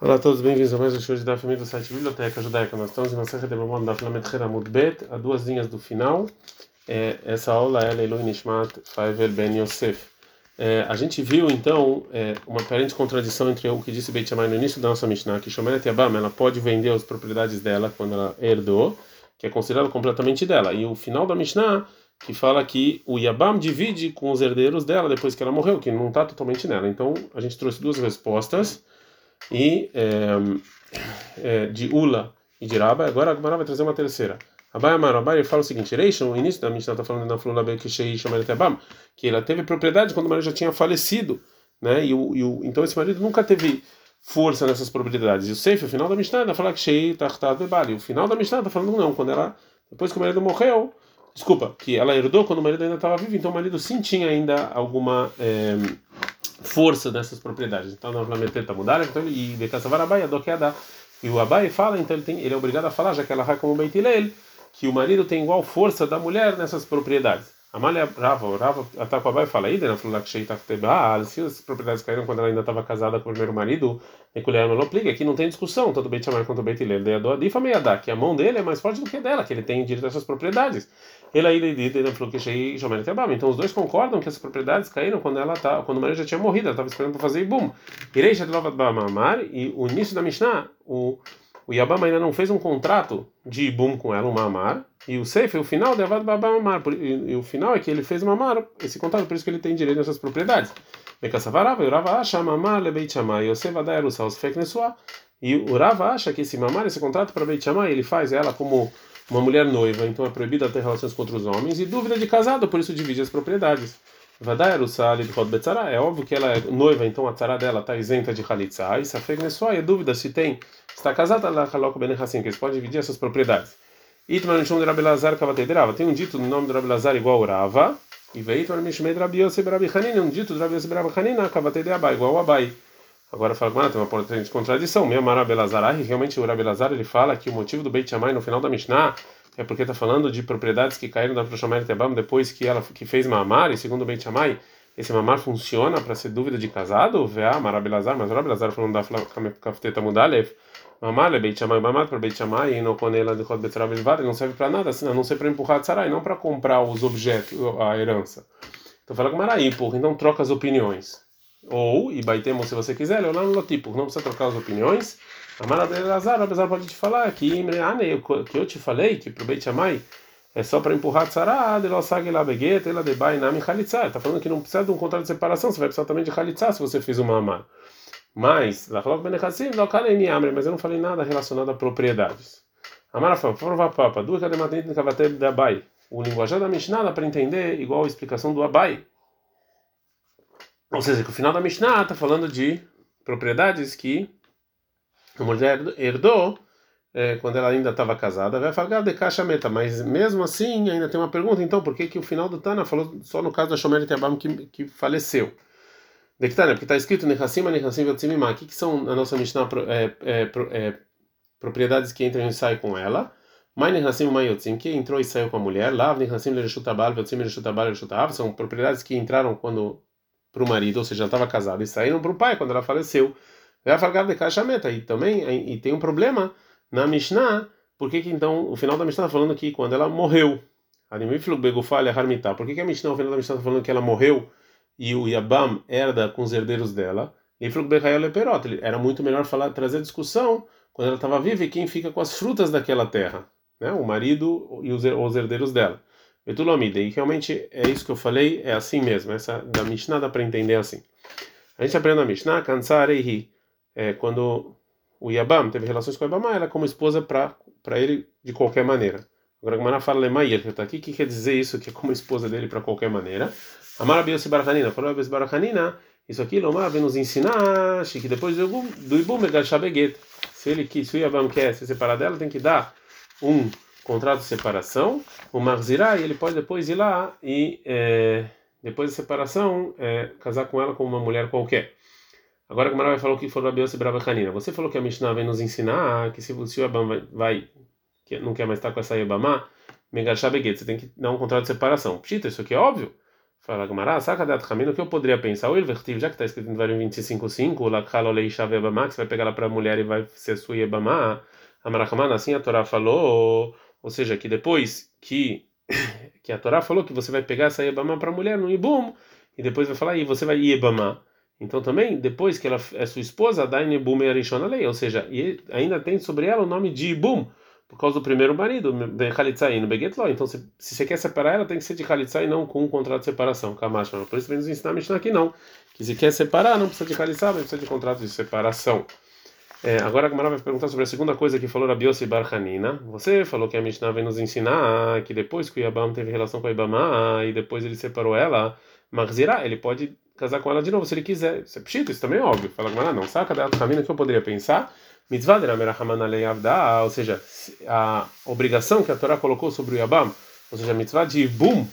Olá a todos, bem-vindos a mais um show de Daf do site Biblioteca Judaica. Nós estamos em serra de Bamon da Flamet Heramut Bet, a duas linhas do final. É, essa aula é Leilu Nishmat Faivel Ben Yosef. É, a gente viu então é, uma aparente contradição entre o que disse Beit Shammai no início da nossa Mishnah, que Shomeret Yabam ela pode vender as propriedades dela quando ela herdou, que é considerado completamente dela. E o final da Mishnah que fala que o Yabam divide com os herdeiros dela depois que ela morreu, que não está totalmente nela. Então a gente trouxe duas respostas e é, de Ula e de Rabba. Agora a Gemara vai trazer uma terceira. Abai Amar, Abai fala o seguinte: Reishon, o início da Mishnah está falando na Flula Bekishei Shomer Tebam, que ela teve propriedade quando o marido já tinha falecido, né? E o, e o, então esse marido nunca teve força nessas propriedades. E o Seif, o final da Mishnah, ela fala que Shei Tartat Bebali. O final da Mishnah está falando não, quando ela, depois que o marido morreu, desculpa, que ela herdou quando o marido ainda estava vivo, então o marido sim tinha ainda alguma. É, força dessas propriedades. Então, novamente, está mudar, então, e de é da. E o Abai fala, então ele, tem, ele é obrigado a falar, já que ela como Beitilel, que o marido tem igual força da mulher nessas propriedades. Amália Rava, Rava ataca o Abai e fala, Ida, falou que se as propriedades caíram quando ela ainda estava casada com o primeiro marido, Nekulea não aplica, aqui não tem discussão, tanto Beit Shammai quanto Beit Hillel, Difa Meiadá, que a mão dele é mais forte do que a dela, que ele tem direito a essas propriedades. Ele falou que Shomer Então os dois concordam que essas propriedades caíram quando ela tá, quando o marido já tinha morrido, ela estava esperando para fazer Ibum. Irei Shadlovat Bamamar, e o início da Mishnah, o o Yabam ainda não fez um contrato de Ibum com ela, um Mamar, e o Seif, o final de Avad Babamar, e o final é que ele fez Mamar, esse contrato, por isso que ele tem direito nessas propriedades. E o Mamar e o Rava acha que esse Mamar, esse contrato para Beit Shammai, ele faz ela como uma mulher noiva, então é proibida ter relações com outros homens, e dúvida de casado, por isso divide as propriedades. Vadai Erusa, é óbvio que ela é noiva, então a tzara dela está isenta de Halitza, e Safek Nesua, e dúvida se tem está casada lá com Ben Hassim, que eles podem dividir essas propriedades. Itman Mishum de Rabelazar Kavatedrava. Tem um dito no nome de Rabelazar igual ao Rava. E Veitman Mishmei de Rabi Yosef Rabi Hanina. Um dito de Rabi Yosef Rabi Hanina Kavatedrava igual Abai. Agora fala que tem uma potente contradição. Mesmo Rabelazar, realmente o Rabelazar ele fala que o motivo do Beit Shammai no final da Mishnah é porque está falando de propriedades que caíram da Proshamai Tebam depois que ela que fez mamar, e segundo o Beit Shammai, esse mamar funciona para ser dúvida de casado? Vê, Marabelazar, mas o Rabelazar falando da Kafteta Mudalev Mamale Beit Shammai Mamat para Beit Shammai e não conela de Kod Belvad, não serve para nada, assim, não ser para empurrar Tzarai, não para comprar os objetos, a herança. Então fala com Maraí, porra, então troca as opiniões. Ou, e baitemos se você quiser, lá no Lotipo, não precisa trocar as opiniões. A Mara de Lazar, apesar pode te falar que, que eu te falei que para Beit Shammai é só para empurrar Tzara, de Losag lá Begueta, ela de Bainami Khalitza. Está falando que não precisa de um contrato de separação, você vai precisar também de Khalitza se você fez uma amar. Mas, mas eu não falei nada relacionado a propriedades. Amara fala, prova papa, duas cadematentes de cavatel da Abai. O linguajar da Mishnah dá para entender igual a explicação do Abai. Ou seja, que o final da Mishnah está falando de propriedades que a mulher herdou é, quando ela ainda estava casada, vai falar de caixa meta, mas mesmo assim ainda tem uma pergunta, então, por que, que o final do Tana falou só no caso da Shomer Tebam que, que faleceu? Dectana, porque está escrito Nechassim, Nechassim, Vetzimimá. O que, que são a nossa Mishnah é, é, é, propriedades que entram e saem com ela? Mai Nechassim, Mai Yotzim, que entrou e saiu com a mulher. Lav Nechassim, Lereshutabal, Vetzim, Lereshutabal, Lereshutav. São propriedades que entraram quando para o marido, ou seja, já estava casada, e saíram para o pai quando ela faleceu. De caixa meta. E também e tem um problema na Mishnah. Por que, que então o final da Mishnah está falando que quando ela morreu? Por que, que a Mishnah, o final da Mishnah está falando que ela morreu? e o Yabam herda com os herdeiros dela, era muito melhor falar, trazer discussão quando ela estava viva e quem fica com as frutas daquela terra, né? o marido e os, herdeiros dela. Betulamida, e realmente é isso que eu falei, é assim mesmo, essa da Mishnah dá para entender assim. A gente aprende na Mishnah, Kansareihi, é, quando o Yabam teve relações com o Yabam, era como esposa para ele de qualquer maneira. Agora, ela fala Lemair, que está aqui, que quer dizer isso, que é como esposa dele para qualquer maneira? Amar Abiyosi Barachanina, falou Abiyosi Barachanina, isso aqui Lomar vem nos ensinar que depois do Ibum Megashabeget, se ele quis, se o Yavam quer se separar dela, tem que dar um contrato de separação, o Marzirá, ele pode depois ir lá e, é, depois da separação, é, casar com ela como uma mulher qualquer. Agora que o vai falar o que falou Abiyosi Barachanina, você falou que a Mishnah vem nos ensinar que se, se o Yavam vai, vai que não quer mais estar com essa Yabamá, você tem que dar um contrato de separação. Pshita, isso aqui é óbvio. Fala Gamara, saca da Tchamin, o que eu poderia pensar? O Ilvertiv, já que está escrito em Dvarim 25.5, o Lakhal Olei Shav Ebamá, que você vai pegar ela para a mulher e vai ser sua Ebamá, Amarachman, assim a Torá falou, ou seja, que depois que, que a Torá falou que você vai pegar essa Ebamá para a mulher no Ibum, e depois vai falar, e você vai Ebamá. Então também, depois que ela é sua esposa, Dain Ibum e Arishon lei, ou seja, ainda tem sobre ela o nome de Ibum por causa do primeiro marido, Khalitzai no Begetlo. Então, se, se você quer separar ela, tem que ser de Khalitzai e não com um contrato de separação. Kamash, por isso vem nos ensinar a Mishnah aqui não. Que se quer separar, não precisa de Khalitzai, mas precisa de contrato de separação. É, agora a Gamara vai perguntar sobre a segunda coisa que falou Rabi Yossi Bar Hanina. Você falou que a Mishnah vem nos ensinar que depois que o Yabam teve relação com a Ibama e depois ele separou ela, Marzirá, ele pode casar com ela de novo se ele quiser. Isso é pshito, isso também é óbvio. Fala Gamara, não. Saca da Hanina que eu poderia pensar Mitzvah de ou seja, a obrigação que a Torá colocou sobre o Yabam, ou seja, a mitzvah de Ibum,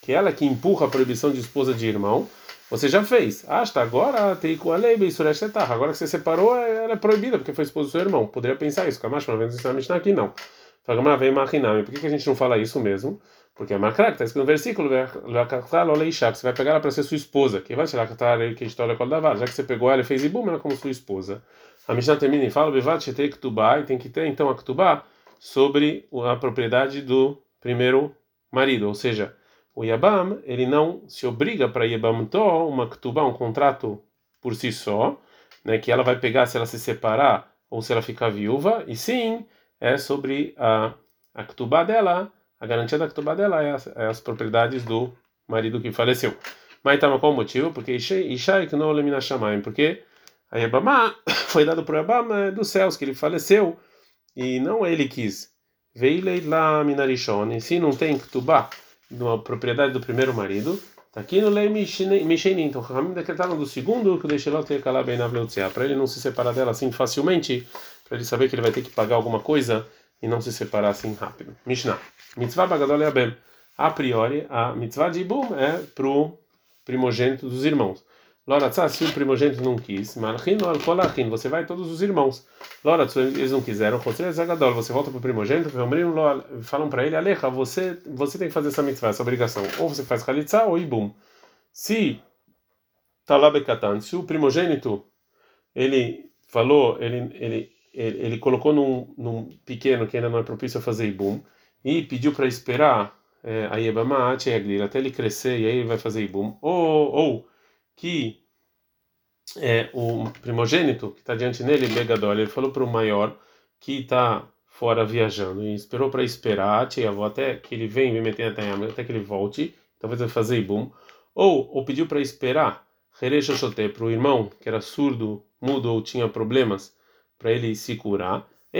que é ela que empurra a proibição de esposa de irmão, você já fez. Ah, está agora tem com a lei, Agora que você separou, ela é proibida porque foi esposa do seu irmão. Poderia pensar isso. Kamash, na Mishnah aqui, não. Fala, vem Machinami. Por que, que a gente não fala isso mesmo? Porque é Makrak, está escrito no versículo, você vai pegar ela para ser sua esposa. Que vai tirar que história Já que você pegou ela e fez Ibum, ela é como sua esposa. A Mishnah termina e fala, Bevat Shetei Ktubá, e tem que ter então a Ktubá sobre a propriedade do primeiro marido, ou seja, o Yabam, ele não se obriga para Yabam To, uma Ktubá, um contrato por si só, né, que ela vai pegar se ela se separar ou se ela ficar viúva, e sim, é sobre a, a Ktubá dela, a garantia da Ktubá dela é as, é as propriedades do marido que faleceu. Mas então, qual o motivo? Porque Ishai que não elimina Shamayim, porque a Yabamá foi dado para Yabama dos céus, que ele faleceu e não ele quis. Veio lá Minarishon, e se não tem Ktubá, numa propriedade do primeiro marido, tá aqui no Lei Mishenin. Então, Ramim decretaram do segundo que o Deixelot ter calado bem na para ele não se separar dela assim facilmente, para ele saber que ele vai ter que pagar alguma coisa e não se separar assim rápido. Mishnah. Mitzvah Bagadol Yabem. A priori, a mitzvah de Ibum é pro primogênito dos irmãos. Loratzá, se o primogênito não quis, você vai todos os irmãos. Loratzá, eles não quiseram, você volta para o primogênito, falam para ele, Aleja, você, você tem que fazer essa mitzvah, essa obrigação. Ou você faz Khalitza ou Ibum. Se Talabekatan, se o primogênito, ele falou, ele, ele, ele, ele colocou num, num pequeno que ainda não é propício a fazer Ibum, e pediu para esperar é, a Yebama até ele crescer e aí ele vai fazer Ibum. Ou, ou que é, o primogênito que está diante dele, Begadol, ele falou para o maior que está fora viajando e esperou para esperar até que ele venha me meter até, até que ele volte, talvez vai fazer ibum, ou, ou pediu para esperar para o irmão que era surdo, mudo ou tinha problemas, para ele se curar. A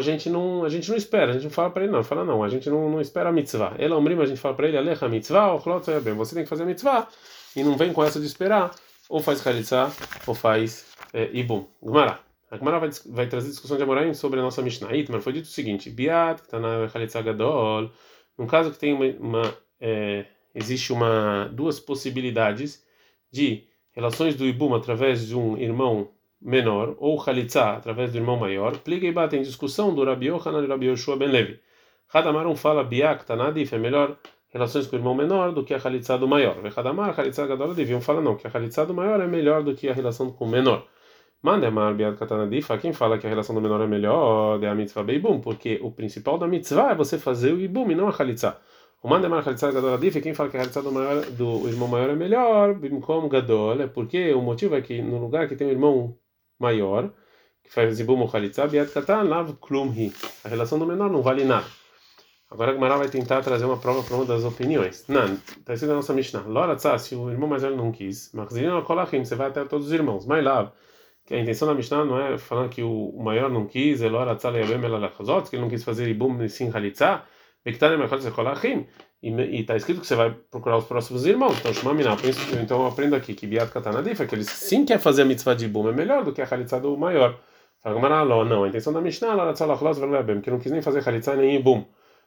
gente não, a gente não espera, a gente não fala para ele não, fala não, a gente não, não espera a mitzvah. Ele é um a gente fala para ele, alecha mitzvah, ou você tem que fazer a mitzvah e não vem com essa de esperar, ou faz Khalitsa, ou faz é, Ibum. Gumara. A Gumara vai, vai trazer discussão de Amoraim sobre a nossa Mishnah. Mas foi dito o seguinte: Biat, que está na Khalitsa Gadol, num caso que tem uma. uma é, existe uma duas possibilidades de relações do Ibum através de um irmão menor, ou Khalitsa através do irmão maior. Pliga e tem discussão do Rabi Yohanan e Rabi Yoshua ben Levi. Hadamar um fala Biak, Tanadif, é melhor relações com o irmão menor do que a Khalitsa do maior. Vechadamar, Khalitsa Gadol deviam falar não, que a Khalitsa do maior é melhor do que a relação com o menor. Mandemar Biad Katanadifa, quem fala que a relação do menor é melhor é a mitzvah beibum, porque o principal da mitzvah é você fazer o ibum e não a Khalitsa. O Mandemar Khalitsa Gadol Adif, quem fala que a Khalitsa do, maior, do irmão maior é melhor, bimkom Gadol, é porque o motivo é que no lugar que tem um irmão maior, que faz ibum ou Khalitsa, Biad Katan, lav klumhi. A relação do menor não vale nada. Agora a vai tentar trazer uma prova para uma das opiniões. Não, está escrito na nossa Mishnah. Lora se o irmão mais velho não quis, Marzirino Kolachim, você vai até todos os irmãos. Mas lá, que a intenção da Mishnah não é falar que o maior não quis, Lora Tzah que ele não quis fazer Ibum Sim Halitzah, Kolachim. E está escrito que você vai procurar os próximos irmãos. Então, Shumamina, então eu aprendo aqui que Biat Katanadif é que ele sim quer fazer a mitzvah de Ibum, é melhor do que a Halitzah do maior. Fala, não, a intenção da Mishnah, Lora Tzah que não quis nem fazer Halitzah nem Ibum.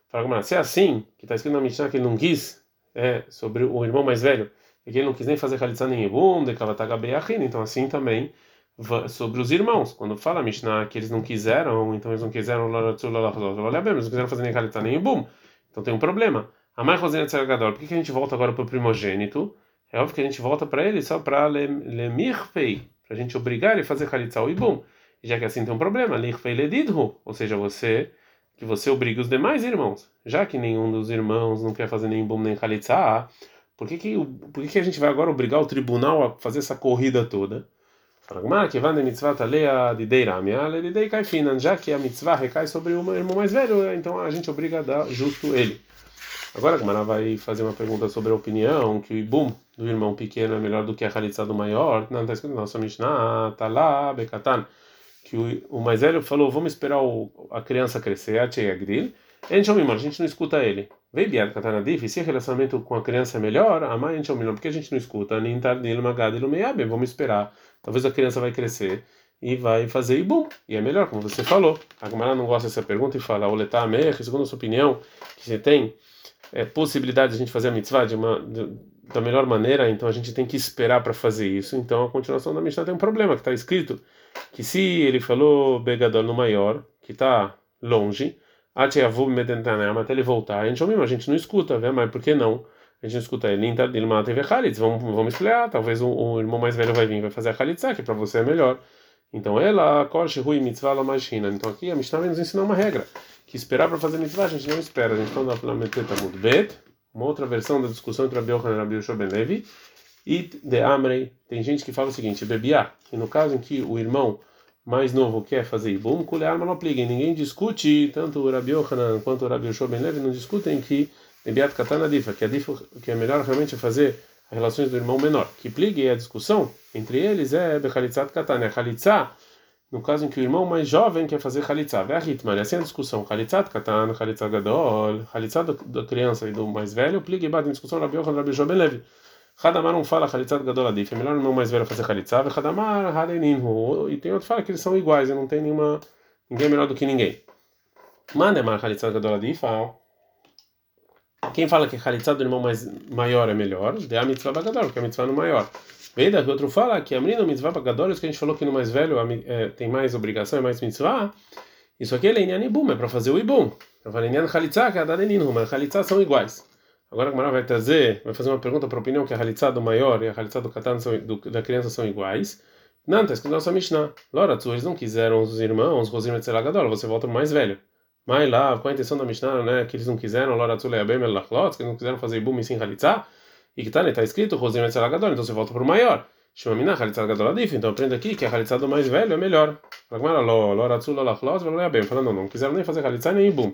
Fala, se é assim, que está escrito na Mishnah que ele não quis, é, sobre o irmão mais velho, e que ele não quis nem fazer Khalitsa nem de Kavatagabeachin, então assim também sobre os irmãos. Quando fala a Mishnah que eles não quiseram, então eles não quiseram, eles não quiseram fazer nem Khalitsa nem Ebum, então tem um problema. A mãe Rosina Tzeragador, por que, a gente volta agora para o primogênito? É óbvio que a gente volta para ele só para lemirpei, para a gente obrigar ele a fazer Khalitsa o Ibum. Já que assim tem um problema, lirpei ledidhu, ou seja, você que você obriga os demais irmãos. Já que nenhum dos irmãos não quer fazer nem Ibum nem Khalitsa, por que, que, por que, que a gente vai agora obrigar o tribunal a fazer essa corrida toda? Já que a mitzvah recai sobre o irmão mais velho, então a gente obriga a dar justo ele. Agora a Gamara vai fazer uma pergunta sobre a opinião que o ibum do irmão pequeno é melhor do que a halitza do maior. Não, está escrito na nossa Mishnah, tá lá, Bekatan, que o, o mais velho falou, vamos esperar o, a criança crescer, a Gril. A gente não escuta ele. Vem biad katanadif, se o relacionamento com a criança é melhor, a mãe a gente porque a gente não escuta, nem tardilo magadilo meiabe, vamos esperar. Talvez a criança vai crescer e vai fazer ibum, e é melhor, como você falou. A Gamara não gosta dessa pergunta e fala, oletá que segundo a sua opinião, que você tem é, possibilidade de a gente fazer a mitzvah de uma, de, da melhor maneira, então a gente tem que esperar para fazer isso. Então a continuação da Mishnah tem um problema, que está escrito que se ele falou Begadol no maior, que está longe, até ele voltar, a gente, a gente não escuta, mas por que não? A gente não escuta ele, ele mata e vamos, vamos explicar, talvez o, o, irmão mais velho vai vir, vai fazer a Khalitsa, que para você é melhor. Então ela, Korshi Hui Mitzvah Lamashina. Então aqui a Mishnah nos ensinar uma regra que esperar para fazer mitzvah a gente não espera. A gente está na Meteta Bet, uma outra versão da discussão entre Rabi Yochanan e Yoshua Ben Levi. E de Amrei, tem gente que fala o seguinte: bebiá, que no caso em que o irmão mais novo quer fazer ibum, arma não aplica. Ninguém discute, tanto o Rabi Yochanan quanto o Rabi Yoshua Ben Levi não discutem que bebiat katana difa, que, que é melhor realmente fazer as relações do irmão menor. Que pligue a discussão entre eles é bechalitzat katana. Chalitza no caso em que o irmão mais jovem quer fazer Khalitsa. Vê a ritma, essa é a discussão. Khalitzat katan, Khalitzat gadol, Khalitzat da criança e do mais velho, pligue em discussão Rabi Yochanan, Rabi Joben Levi. Hadamar não fala Khalitzat gadol adif, é melhor o irmão mais velho fazer Khalitsa, e Hadamar hadeninhu. E tem outro que fala que eles são iguais, não tem nenhuma, ninguém é melhor do que ninguém. Mandemar Khalitzat gadol adif, quem fala que Khalitzat do irmão mais maior é melhor, de a mitzvah bagadol, porque a mitzvah no maior. Veda, que outro fala que a menina mitzvah pagadores, que a gente falou que no mais velho é, tem mais obrigação, é mais mitzvah. Isso aqui é lenyan ibum, é para fazer o ibum. Eu falei lenyan chalitza, que é a dadeninhu, mas chalitza são iguais. Agora a Gamara vai trazer, vai fazer uma pergunta para a opinião que a chalitza do maior e a chalitza do katan são, do, da criança são iguais. Não, está escrito na nossa Mishnah. Lora, eles não quiseram os irmãos, Rosim Etzelagadol, você volta pro mais velho. Mas lá, qual a intenção da Mishnah, né? Que eles não quiseram, Lora Tzuleabem Melachlot, que eles não quiseram fazer ibum e sim chalitza. E que tá, está escrito Rosim Etzelagadol, então você volta para o maior. Shemamina Halitzad Gadol Adif, então aprende aqui que a Halitzad do mais velho é melhor. Fala, não, não quiseram nem fazer Halitzad nem Ibum.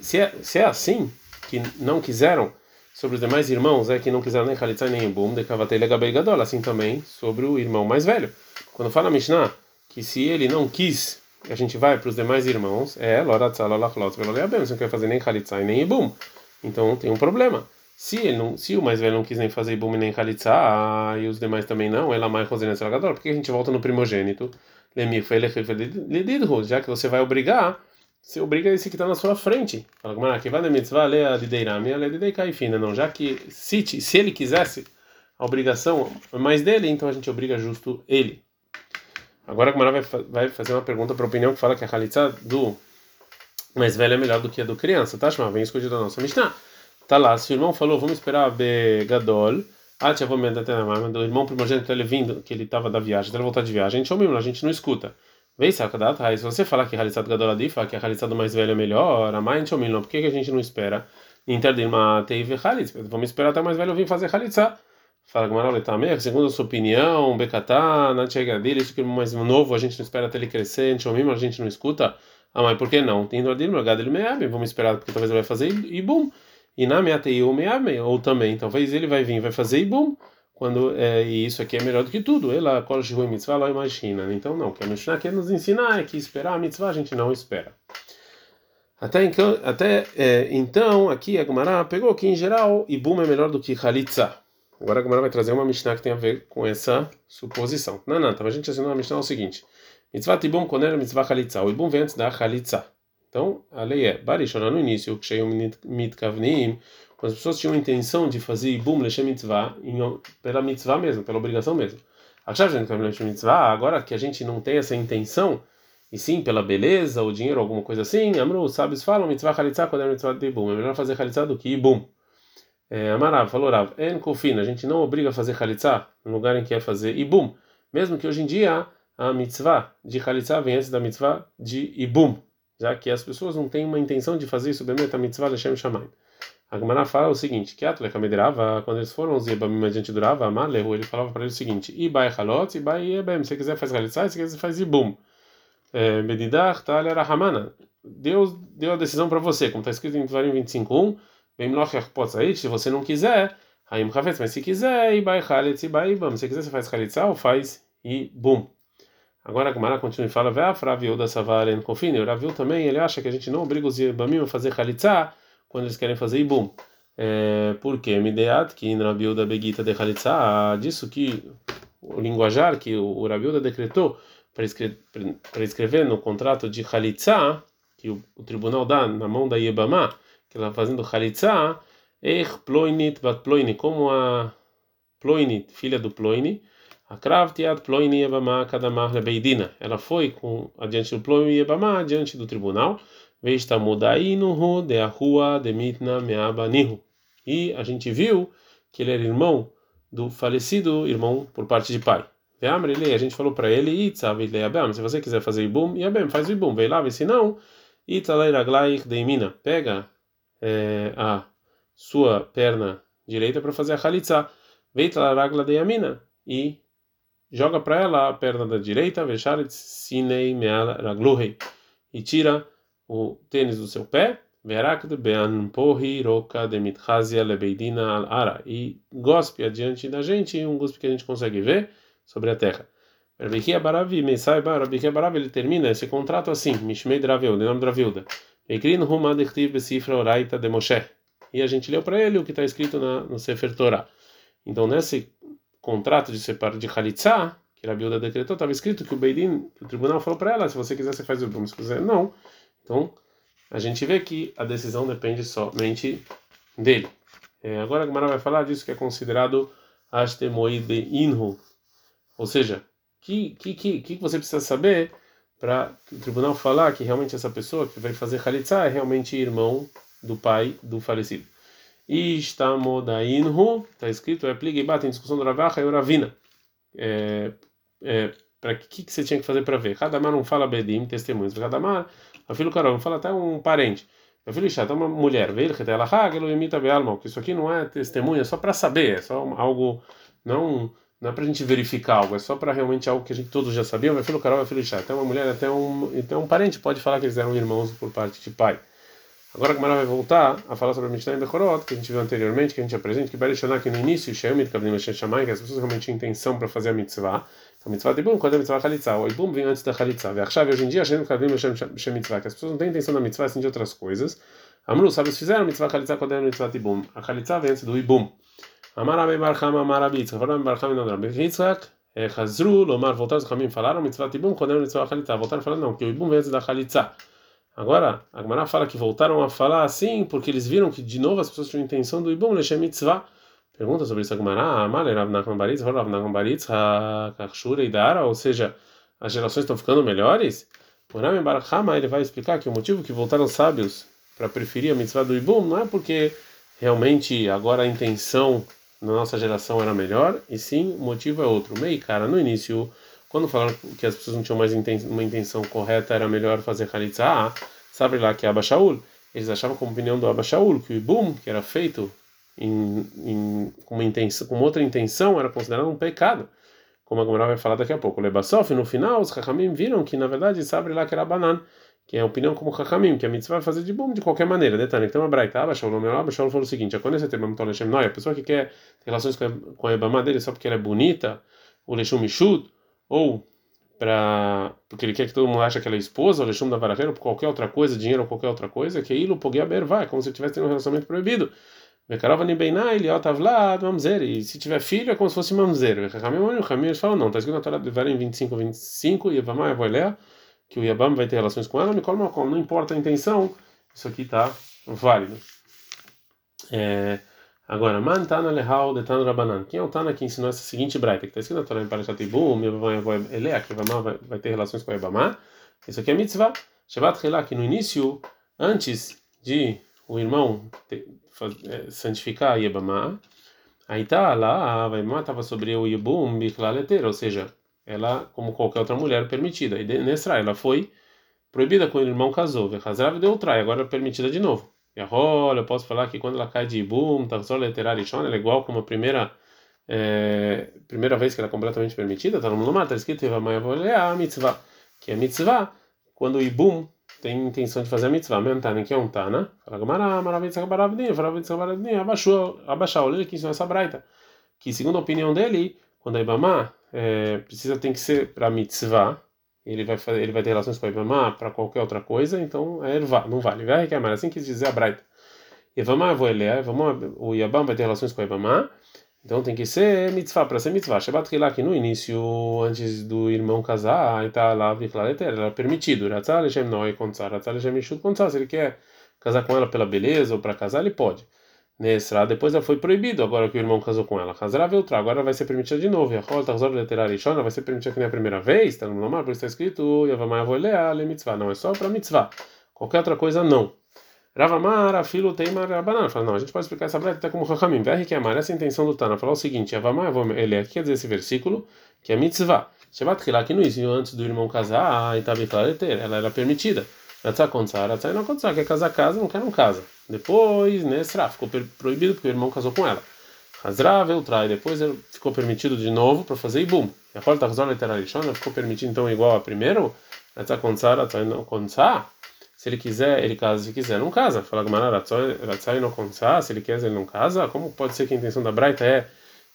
Se é, se é assim, que não quiseram sobre os demais irmãos, é que não quiseram nem Halitzad nem Ibum, de Kavatei Legabei Gadol, assim também sobre o irmão mais velho. Quando fala Mishnah que se ele não quis, a gente vai para os demais irmãos, é Loratzal Olachlot, você não quer fazer nem Halitzad nem Ibum. Então tem um problema. Se, ele não, se o mais velho não quis nem fazer Ibum nem Khalitsa, e os demais também não, ela mais Rosina Selagador, por que a gente volta no primogênito? Lemir foi ele já que você vai obrigar, você obriga esse que está na sua frente. Fala, que vai na mitzvah, lê a dideirami, lê a dideikaifina, não, já que se, se ele quisesse a obrigação mais dele, então a gente obriga justo ele. Agora a Gamara vai, vai fazer uma pergunta para a opinião que fala que a Khalitsa do mais velho é melhor do que a do criança, tá? Vem escolhido a nossa Mishnah. Tá lá, se o irmão falou, vamos esperar Begadol, do irmão primogênito ele vindo, que ele estava da viagem, ele voltar de viagem, a gente a gente não escuta. Vem sacadat, se você falar que Halisat Gadol Adifa, que a Halisat mais velho é melhor, a ouviu, não, por que a gente não espera? Interdirma Teive Halitz, vamos esperar até o mais velho vir fazer Halitzah. Fala Gamarol Etamer, segundo a sua opinião, Bekatá, Natchegadir, isso que é mais novo, a gente não espera até ele crescer, a gente ouviu, a gente não escuta. Ah, mas por que não? Tem Dordir, Gadil Meab, vamos esperar porque talvez ele vai fazer e bum. E na meateiu meame, ou também, talvez ele vai vir, vai fazer ibum, quando é, e isso aqui é melhor do que tudo. Ela cola de mitzvah, lá imagina. Então não, que a Mishnah quer nos ensinar é que esperar a mitzvah a gente não espera. Até, então, até é, então, aqui a Gemara pegou que em geral ibum é melhor do que halitza. Agora a Gemara vai trazer uma Mishnah que tem a ver com essa suposição. Não, não, então a gente assinou a Mishnah é o seguinte: mitzvah ibum koner mitzvah halitza. O ibum vem antes da halitza. Então, a lei é, Barishona no início, mitkavnim, quando as pessoas tinham a intenção de fazer Ibum Leshem Mitzvah, pela mitzvah mesmo, pela obrigação mesmo. Agora que a gente não tem essa intenção, e sim pela beleza, ou dinheiro, alguma coisa assim, Amru, os sábios falam, mitzvah chalitza quando é mitzvah de ibum. É melhor fazer chalitza do que ibum. É, Amarav falou Rav, en kofin, a gente não obriga a fazer chalitza no lugar em que é fazer ibum. Mesmo que hoje em dia a mitzvah de chalitza vem antes da mitzvah de ibum, já que as pessoas não têm uma intenção de fazer isso, bem, a mitzvah Hashem Shamayim. A Gemara fala o seguinte, que Atle Kamedrava, quando eles foram os Yebamim adiante do Rava, Amalehu, ele falava para ele o seguinte, Ibai Halot, Ibai Yebem, se quiser faz chalitza, se quiser faz ibum. Bedidach tal era Hamana. Deus deu a decisão para você, como está escrito em Dvarim 25:1, Bem pode sair, se você não quiser, Haim Havetz, mas se quiser, Ibai Haletz, Ibai Ibam, se quiser você faz Khalitsa ou faz e bum. Agora a Gemara continua e fala, Ve'afra da Savaren Kofine, o Raviu também, ele acha que a gente não obriga os Ibamim a fazer Khalitsa quando eles querem fazer Ibum. É, por quê? Mideat, que in da Begita de Khalitsa, disso que o linguajar que o Raviuda decretou, para escrever, escrever no contrato de Khalitsa, que o, o, tribunal dá na mão da Yebama, que ela está fazendo Khalitsa, Er Ploinit Bat Ploini, como a Ploinit, filha do Ploini, a Krav Tiad Ploini Yebama Kadamar Beidina. Ela foi com adiante do Ploini Yebama, diante do tribunal, Veista Mudainuhu de Ahua de Mitna Meabanihu. E a gente viu que ele era irmão do falecido irmão por parte de pai. Veamrele, a gente falou para ele, Itzav se você quiser fazer ibum, Yabem, faz o ibum, vei lá, se não, Itzalai Raglaich Deimina, pega é, a sua perna direita para fazer a Khalitza, Veitzalai Ragla Deimina, e joga para ela a perna da direita, Vesharet Sinei Meal Ragluhei, e tira o tênis do seu pé, Verakd Bean Pohi Roka Demitchazia Lebeidina Al Ara, e gospe adiante da gente, um gospe que a gente consegue ver, sobre a terra. Rabikia Baravi, Mesai Rabikia Baravi, ele termina esse contrato assim, Mishmei Draveu, de nome Dravilda. Ekrin Huma Dechtiv Besifra Oraita de Moshe. E a gente leu para ele o que está escrito na, no Sefer Torah. Então, nesse contrato de separ de Khalitsa, que Rabiuda decretou, estava escrito que o Beidin, o tribunal falou para ela, se você quiser, você faz o bom, se quiser, não. Então, a gente vê que a decisão depende somente dele. É, agora a Gemara vai falar disso que é considerado Ashtemoid de Inhu, ou seja, que, que, que, que você precisa saber para o tribunal falar que realmente essa pessoa que vai fazer Khalitsa é realmente irmão do pai do falecido. Ishtamodainhu, está escrito, é pliga e bate em discussão do Ravacha e o Ravina. É, é, para que, que você tinha que fazer para ver? Cada mar não fala Bedim, testemunhos. Cada mar, a filho Carol, fala até um parente. A filho Chá, uma mulher, veio que ela imita que isso aqui não é testemunha, é só para saber, é só algo, não não é para a gente verificar algo, é só para realmente algo que a gente todos já sabiam. Vai filho Carol, vai filho Chá. Até uma mulher, até um, até um parente pode falar que eles eram irmãos por parte de pai. Agora a Gamara vai voltar a falar sobre a Mishnah em Bechorot, que a gente viu anteriormente, que a gente apresenta, que vai deixar aqui no início, Shemit que as pessoas realmente têm intenção para fazer a mitzvah. A mitzvah de Ibum, quando a mitzvah Chalitza, o Ibum vem antes da. E a hoje em dia, Shemit Kablim mitzvah, que as pessoas não têm intenção da mitzvah, assim de outras coisas. Amru, sabe, fizeram a mitzvah Chalitza quando é a mitzvah de Ibum. A Chalitza vem antes do Ibum. Amar Abe Barham, Amar Abi Yitzchak, Amar Barham não Rabi Yitzchak, Chazru, Lomar, voltaram os caminhos, falaram mitzvah Ibum quando era mitzvah Chalitza, voltaram falando não, que o Ibum vem antes da Chalitza. Agora, a Gemara fala que voltaram a falar assim porque eles viram que de novo as pessoas tinham intenção do Ibum, Lechem Mitzvah. Pergunta sobre isso a Gemara, Amar, Rav Nachman Baritz, Rav Nachman Baritz, Kachshura e Dara, ou seja, as gerações estão ficando melhores? O Rami Barahama ele vai explicar que o motivo que voltaram sábios para preferir a mitzvah do Ibum não é porque realmente agora a intenção na nossa geração era melhor, e sim, o motivo é outro. Meio cara, no início, quando falaram que as pessoas não tinham mais uma intenção correta, era melhor fazer Khalitza, ah, sabe lá que é Abba Shaul, eles achavam como opinião do Abba Shaul, que o Ibum, que era feito em, em, com, uma intenção, com outra intenção, era considerado um pecado. Como a Gamara vai falar daqui a pouco. Lebassof, no final, os Chachamim viram que, na verdade, sabe lá que era banana que é a opinião como Chachamim, que a mitzvah vai fazer de bom de qualquer maneira. Detalhe, tem uma braita, Abashal, o meu Abashal falou o seguinte: a você tem Noi, a pessoa que quer relações com a, a Ebamá dele só porque ela é bonita, o Leshum Mishud, ou para porque ele quer que todo mundo ache que ela é esposa, o Leshum da Varaheira, ou qualquer outra coisa, dinheiro ou qualquer outra coisa, que Ilo Pogia Bervá, é como se estivesse tendo um relacionamento proibido. E se tiver filho é como se fosse Mamzer. Eles falam não, está escrito na Torá de Varim 25, 25, e Ebamá, Evoelea, que o Yabam vai ter relações com ela, não importa a intenção, isso aqui está válido. É, agora, Man Tana Lehal de Tana Rabanan. Quem é o Tana que ensinou essa seguinte braita? Que está escrito na Torá em Parashat Ibum, Yabam Elea, que Yabam vai, vai ter relações com o Yabamá. Isso aqui é mitzvah. Shabbat Hilá, que no início, antes de o irmão é, santificar Yebamá, aí tá lá, a Yebamá estava sobre o Yebum ou seja, ela, como qualquer outra mulher, permitida. E Nesra, ela foi proibida quando o irmão casou. Vechazrav deu trai, agora é permitida de novo. E a eu posso falar que quando ela cai de tá só literar ela é igual como a primeira. É, primeira vez que ela é completamente permitida, tá no mundo está escrito a mitzvah, que é mitzvah, quando o Ibum tem intenção de fazer a mitzvah, Mentanen, que é um Tana, fala Gamara, Maravilha Sabaravdinha, Maravilha Sabaravdinha, abaixou, abaixou, olha que isso é essa braita, que segundo a opinião dele, quando a Ibamá é, precisa, tem que ser para mitzvah, ele vai fazer, ele vai ter relações com a Ibamá para qualquer outra coisa, então é ervá, não vale, vai reclamar, assim quis dizer a braita. Ibamá, vou ler, o Yabam vai ter relações com a Ibamá, então tem que ser mitzvah, para ser mitzvah. Shabbat Hilá, que no início, antes do irmão casar, aí tá lá, era permitido. Ratzal Hashem Noi Kontzar, Ratzal Hashem Ishut Kontzar. Se ele quer casar com ela pela beleza ou para casar, ele pode. Nesra, depois ela foi proibido, agora que o irmão casou com ela. Hazra Veltra, agora vai ser permitida de novo. Yachol Tachzor Leterar Ishona, vai ser permitida que nem a primeira vez, está no normal, por isso está escrito Yavamaya Voelea Le Mitzvah. Não, é só para mitzvah. Qualquer outra coisa, não. Ravamar, afilo, teimar, abanar. Fala, não, a gente pode explicar essa breta como Rahamim. Ver que amar, essa é a intenção do Tana. Falar o seguinte: Avamar, ele aqui quer dizer esse versículo, que é mitzvah. Shevat Hilá, que no início, antes do irmão casar, e estava ela era permitida. Ratzá kontzá, ratzá não kontzá, quer casar, casa, não quer, não casa. Depois, Nesra, ficou proibido porque o irmão casou com ela. Hazra, Veltrai, depois ficou permitido de novo para fazer Ibum. E a porta Hazra literalishona ficou permitido então igual a primeiro. Ratzá kontzá, ratzá não kontzá. Se ele quiser, ele casa, se quiser, não casa. Fala Ratzai não se ele quer, ele não casa. Como pode ser que a intenção da Braita é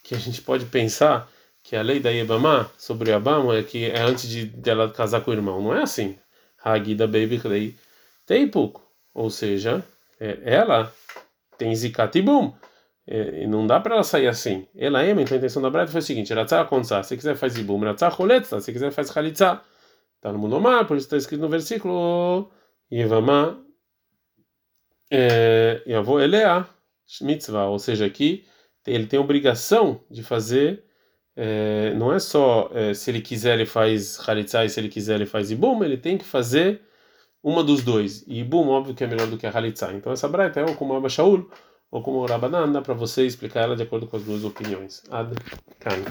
que a gente pode pensar que a lei da Yebamá sobre o Abama é que é antes de dela casar com o irmão? Não é assim. Hagida Baby Clay tem pouco. Ou seja, é, ela tem Zikat e Bum. É, e não dá para ela sair assim. Ela é, então a intenção da Braita foi o seguinte: consa, se quiser faz Ibum, Choletza, se quiser faz Khalitza. Está no Munomar, por isso está escrito no versículo. Yevamá Yavô Elea Mitzvah, ou seja, aqui ele tem obrigação de fazer, é, não é só é, se ele quiser ele faz Halitzah e se ele quiser ele faz Ibum, ele tem que fazer uma dos dois. E Ibum, óbvio que é melhor do que a Halitzah. Então essa braita é ou como Abba Shaul ou como Rabanan, dá para você explicar ela de acordo com as duas opiniões. Ad Kan.